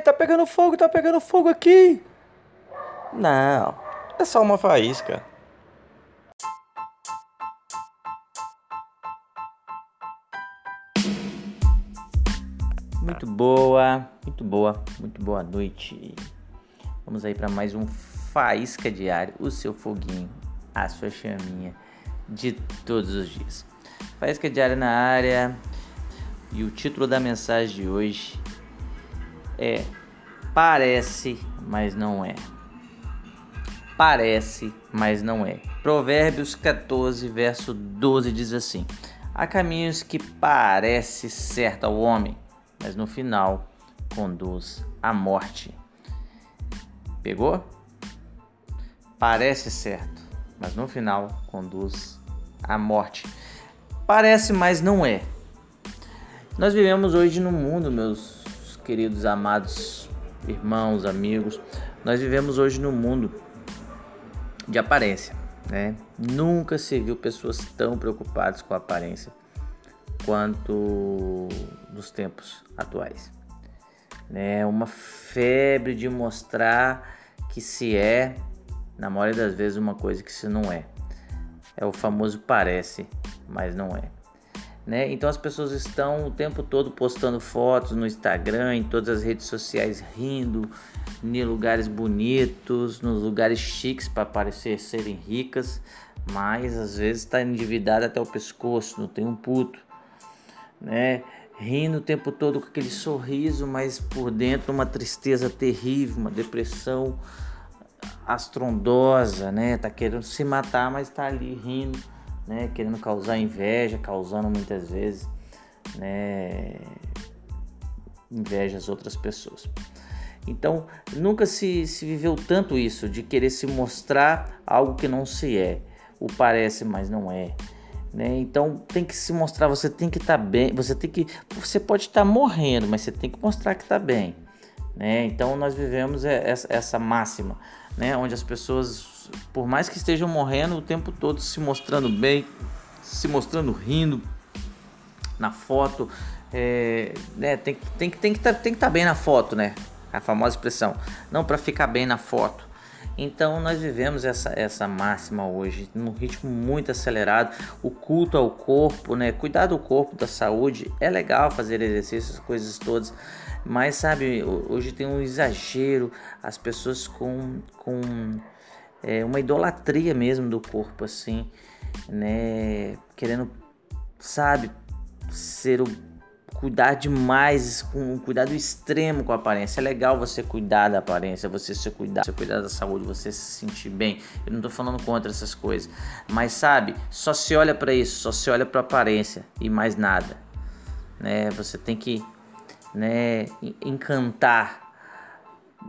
Tá pegando fogo, tá pegando fogo aqui. Não, é só uma faísca. Muito boa, muito boa, muito boa noite. Vamos aí para mais um Faísca Diário, o seu foguinho, a sua chaminha de todos os dias. Faísca Diária na área e o título da mensagem de hoje é Parece, mas não é. Parece, mas não é. Provérbios 14, verso 12 diz assim: Há caminhos que parece certo ao homem, mas no final conduz à morte. Pegou? Parece certo, mas no final conduz à morte. Parece, mas não é. Nós vivemos hoje no mundo, meus queridos amados irmãos, amigos, nós vivemos hoje no mundo de aparência, né? Nunca se viu pessoas tão preocupadas com a aparência quanto nos tempos atuais. Né? Uma febre de mostrar que se é, na maioria das vezes, uma coisa que se não é. É o famoso parece, mas não é. Né? Então as pessoas estão o tempo todo postando fotos no Instagram, em todas as redes sociais, rindo, em lugares bonitos, nos lugares chiques para parecer serem ricas, mas às vezes está endividada até o pescoço, não tem um puto, né? Rindo o tempo todo com aquele sorriso, mas por dentro uma tristeza terrível, uma depressão astrondosa, né? Tá querendo se matar, mas tá ali rindo né, querendo causar inveja, causando muitas vezes né, inveja às outras pessoas. Então, nunca se, se viveu tanto isso, de querer se mostrar algo que não se é. O parece, mas não é. Né? Então tem que se mostrar, você tem que estar tá bem, você tem que. Você pode estar tá morrendo, mas você tem que mostrar que está bem. Né? Então nós vivemos essa, essa máxima, né? onde as pessoas por mais que estejam morrendo o tempo todo se mostrando bem, se mostrando rindo na foto, é, né, tem, tem, tem que tá, estar tá bem na foto, né? A famosa expressão, não para ficar bem na foto. Então nós vivemos essa, essa máxima hoje, num ritmo muito acelerado. O culto ao corpo, né? Cuidar do corpo, da saúde, é legal fazer exercícios, coisas todas. Mas sabe, hoje tem um exagero, as pessoas com, com é, uma idolatria mesmo do corpo, assim, né? Querendo, sabe, ser o cuidar demais, com um cuidado extremo com a aparência. É legal você cuidar da aparência, você se cuidar, você cuidar da saúde, você se sentir bem. Eu não tô falando contra essas coisas, mas sabe, só se olha para isso, só se olha para aparência e mais nada, né? Você tem que, né, encantar,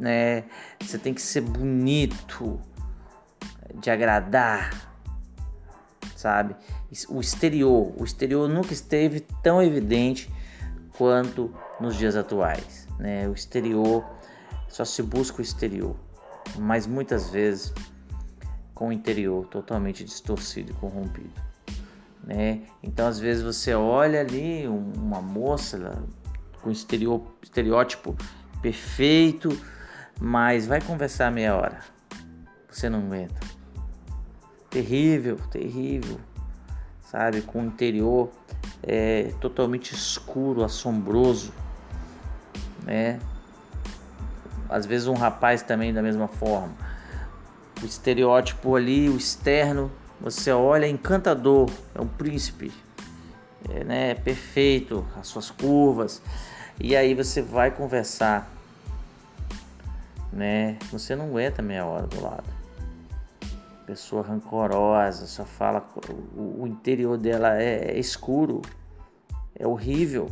né? Você tem que ser bonito, de agradar, sabe? O exterior, o exterior nunca esteve tão evidente quanto nos dias atuais, né? O exterior só se busca o exterior, mas muitas vezes com o interior totalmente distorcido e corrompido, né? Então às vezes você olha ali uma moça com exterior, estereótipo perfeito, mas vai conversar meia hora, você não aguenta terrível, terrível, sabe? Com o interior é, totalmente escuro, assombroso, né? Às vezes um rapaz também da mesma forma. O estereótipo ali, o externo, você olha é encantador, é um príncipe, é, né? Perfeito, as suas curvas. E aí você vai conversar, né? Você não aguenta meia hora do lado pessoa rancorosa, só fala. O, interior dela é, é, escuro, é horrível,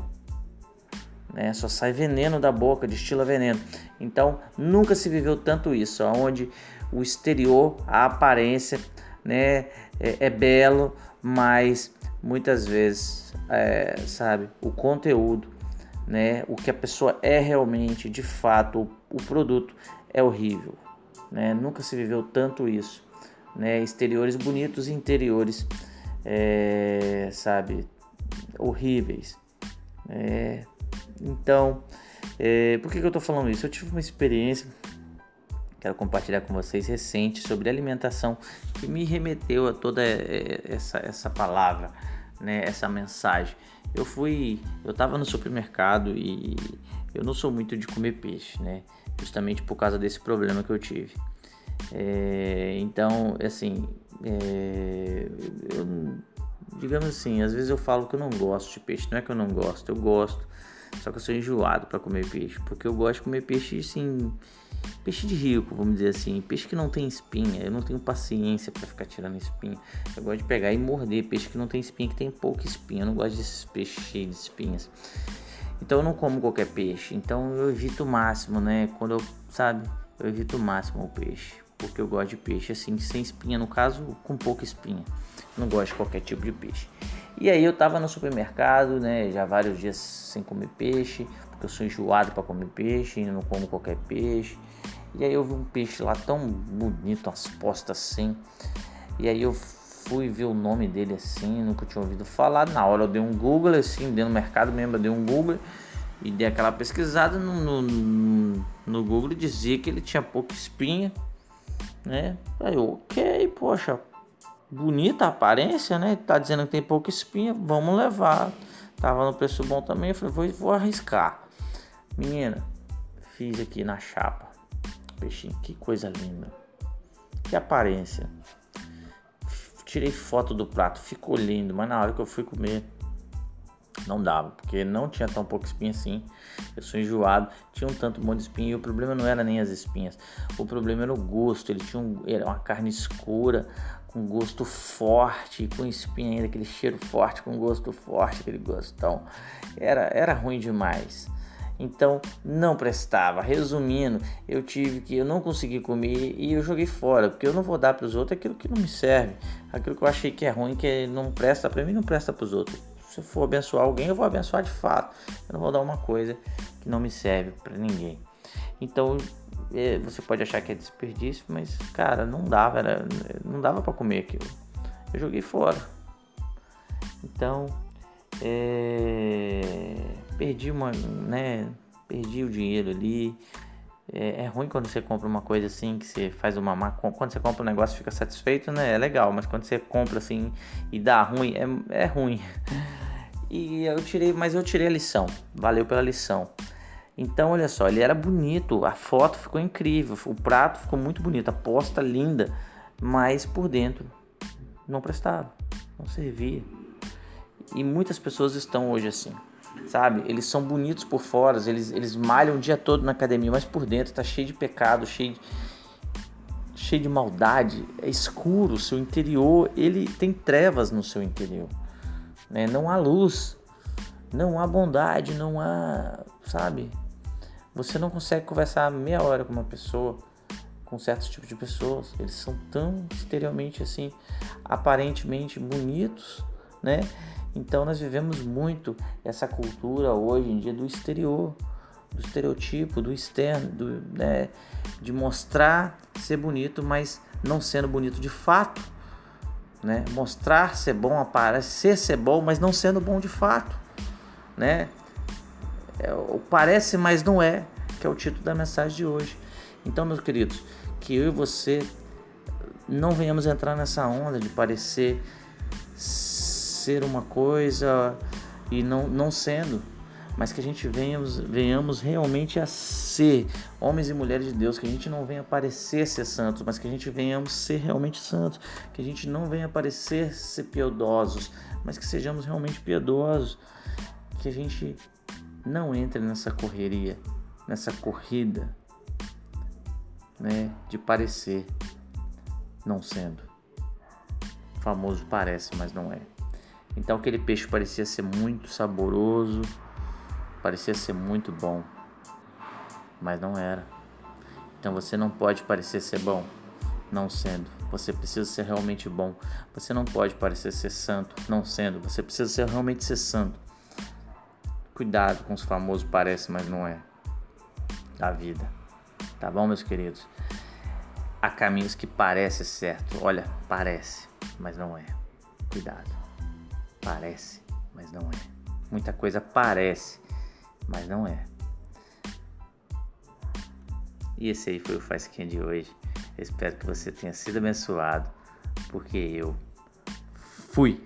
né? Só sai veneno da boca, destila veneno. Então nunca se viveu tanto isso, onde o exterior, a aparência, né, é, é belo, mas muitas vezes, é, sabe, o conteúdo, né, o que a pessoa é realmente, de fato, o, o produto é horrível. Né? Nunca se viveu tanto isso né? Exteriores bonitos interiores, é, sabe, horríveis. É, então, É, por que, que eu tô falando isso? Eu tive uma experiência, quero compartilhar com vocês, recente, sobre alimentação, que me remeteu a toda é, essa, essa palavra, né, essa mensagem. Eu fui, eu tava no supermercado e eu não sou muito de comer peixe, né? Justamente por causa desse problema que eu tive. É, então, assim, é, eu, digamos assim, às vezes eu falo que eu não gosto de peixe, não é que eu não gosto, eu gosto, só que eu sou enjoado para comer peixe, porque eu gosto de comer peixe assim, peixe de rico, vamos dizer assim, peixe que não tem espinha, eu não tenho paciência para ficar tirando espinha, eu gosto de pegar e morder peixe que não tem espinha, que tem pouca espinha, eu não gosto desses peixes cheios de espinhas. Então eu não como qualquer peixe, então eu evito o máximo, né? Quando eu, sabe, eu evito o máximo o peixe porque eu gosto de peixe assim, sem espinha, no caso, com pouca espinha. Não gosto de qualquer tipo de peixe. E aí eu tava no supermercado, né, já vários dias sem comer peixe, porque eu sou enjoado para comer peixe, não como qualquer peixe. E aí eu vi um peixe lá tão bonito, umas postas assim. E aí eu fui ver o nome dele assim, nunca tinha ouvido falar. Na hora eu dei um Google assim, dentro do mercado mesmo, eu dei um Google e dei aquela pesquisada no, no, no Google dizia que ele tinha pouca espinha né? Aí eu, ok, poxa, bonita a aparência, né? Tá dizendo que tem pouca espinha, vamos levar. Tava no preço bom também, eu falei, vou, vou arriscar. Menina, fiz aqui na chapa. Peixinho, que coisa linda. Que aparência. Tirei foto do prato, ficou lindo, mas na hora que eu fui comer, não dava, porque não tinha tão pouca espinha assim. Eu sou enjoado, tinha um tanto bom de espinha e o problema não era nem as espinhas. O problema era o gosto. Ele tinha um, era uma carne escura, com gosto forte, com espinha ainda, aquele cheiro forte, com gosto forte, aquele gostão. Era, era ruim demais. Então não prestava. Resumindo, eu tive que eu não consegui comer e eu joguei fora, porque eu não vou dar para os outros aquilo que não me serve, aquilo que eu achei que é ruim, que não presta para mim, não presta para os outros se eu for abençoar alguém, eu vou abençoar de fato. Eu não vou dar uma coisa que não me serve para ninguém. Então, é, você pode achar que é desperdício, mas cara, não dava, era, não dava para comer aquilo. Eu joguei fora. Então, é, perdi uma, né? Perdi o dinheiro ali. É, é, ruim quando você compra uma coisa assim, que você faz uma má Quando você compra um negócio fica satisfeito, né? É legal, mas quando você compra assim e dá ruim, é, é ruim. E eu tirei, mas eu tirei a lição. Valeu pela lição. Então, olha só, ele era bonito, a foto ficou incrível, o prato ficou muito bonito, a posta linda, mas por dentro não prestava, não servia. E muitas pessoas estão hoje assim, sabe? Eles são bonitos por fora, eles, eles malham o dia todo na academia, mas por dentro tá cheio de pecado, cheio de, cheio de maldade, é escuro, o seu interior, ele tem trevas no seu interior né? Não há luz, não há bondade, não há, sabe? Você não consegue conversar meia hora com uma pessoa, com certos tipos de pessoas. Eles são tão exteriormente assim, aparentemente bonitos, né? Então nós vivemos muito essa cultura hoje em dia do exterior, do estereotipo, do externo, do, né? de mostrar ser bonito, mas não sendo bonito de fato né? Mostrar ser bom, aparecer ser bom, mas não sendo bom de fato, né? É, parece, mas não é, que é o título da mensagem de hoje. Então, meus queridos, que eu e você não venhamos entrar nessa onda de parecer ser uma coisa e não, não sendo, mas que a gente venhamos, venhamos realmente a ser homens e mulheres de Deus, que a gente não venha parecer ser santos, mas que a gente venhamos ser realmente santos, que a gente não venha parecer ser piedosos, mas que sejamos realmente piedosos, que a gente não entre nessa correria, nessa corrida, né, de parecer não sendo. O famoso parece, mas não é. Então aquele peixe parecia ser muito saboroso, parecia ser muito bom, mas não era. Então você não pode parecer ser bom, não sendo. Você precisa ser realmente bom. Você não pode parecer ser santo, não sendo. Você precisa ser realmente ser santo. Cuidado com os famosos parece, mas não é. Da vida. Tá bom, meus queridos? Há caminhos que parecem certo. Olha, parece, mas não é. Cuidado. Parece, mas não é. Muita coisa parece, mas não é. E esse aí foi o Fasquinha de hoje. Eu espero que você tenha sido abençoado, porque eu fui.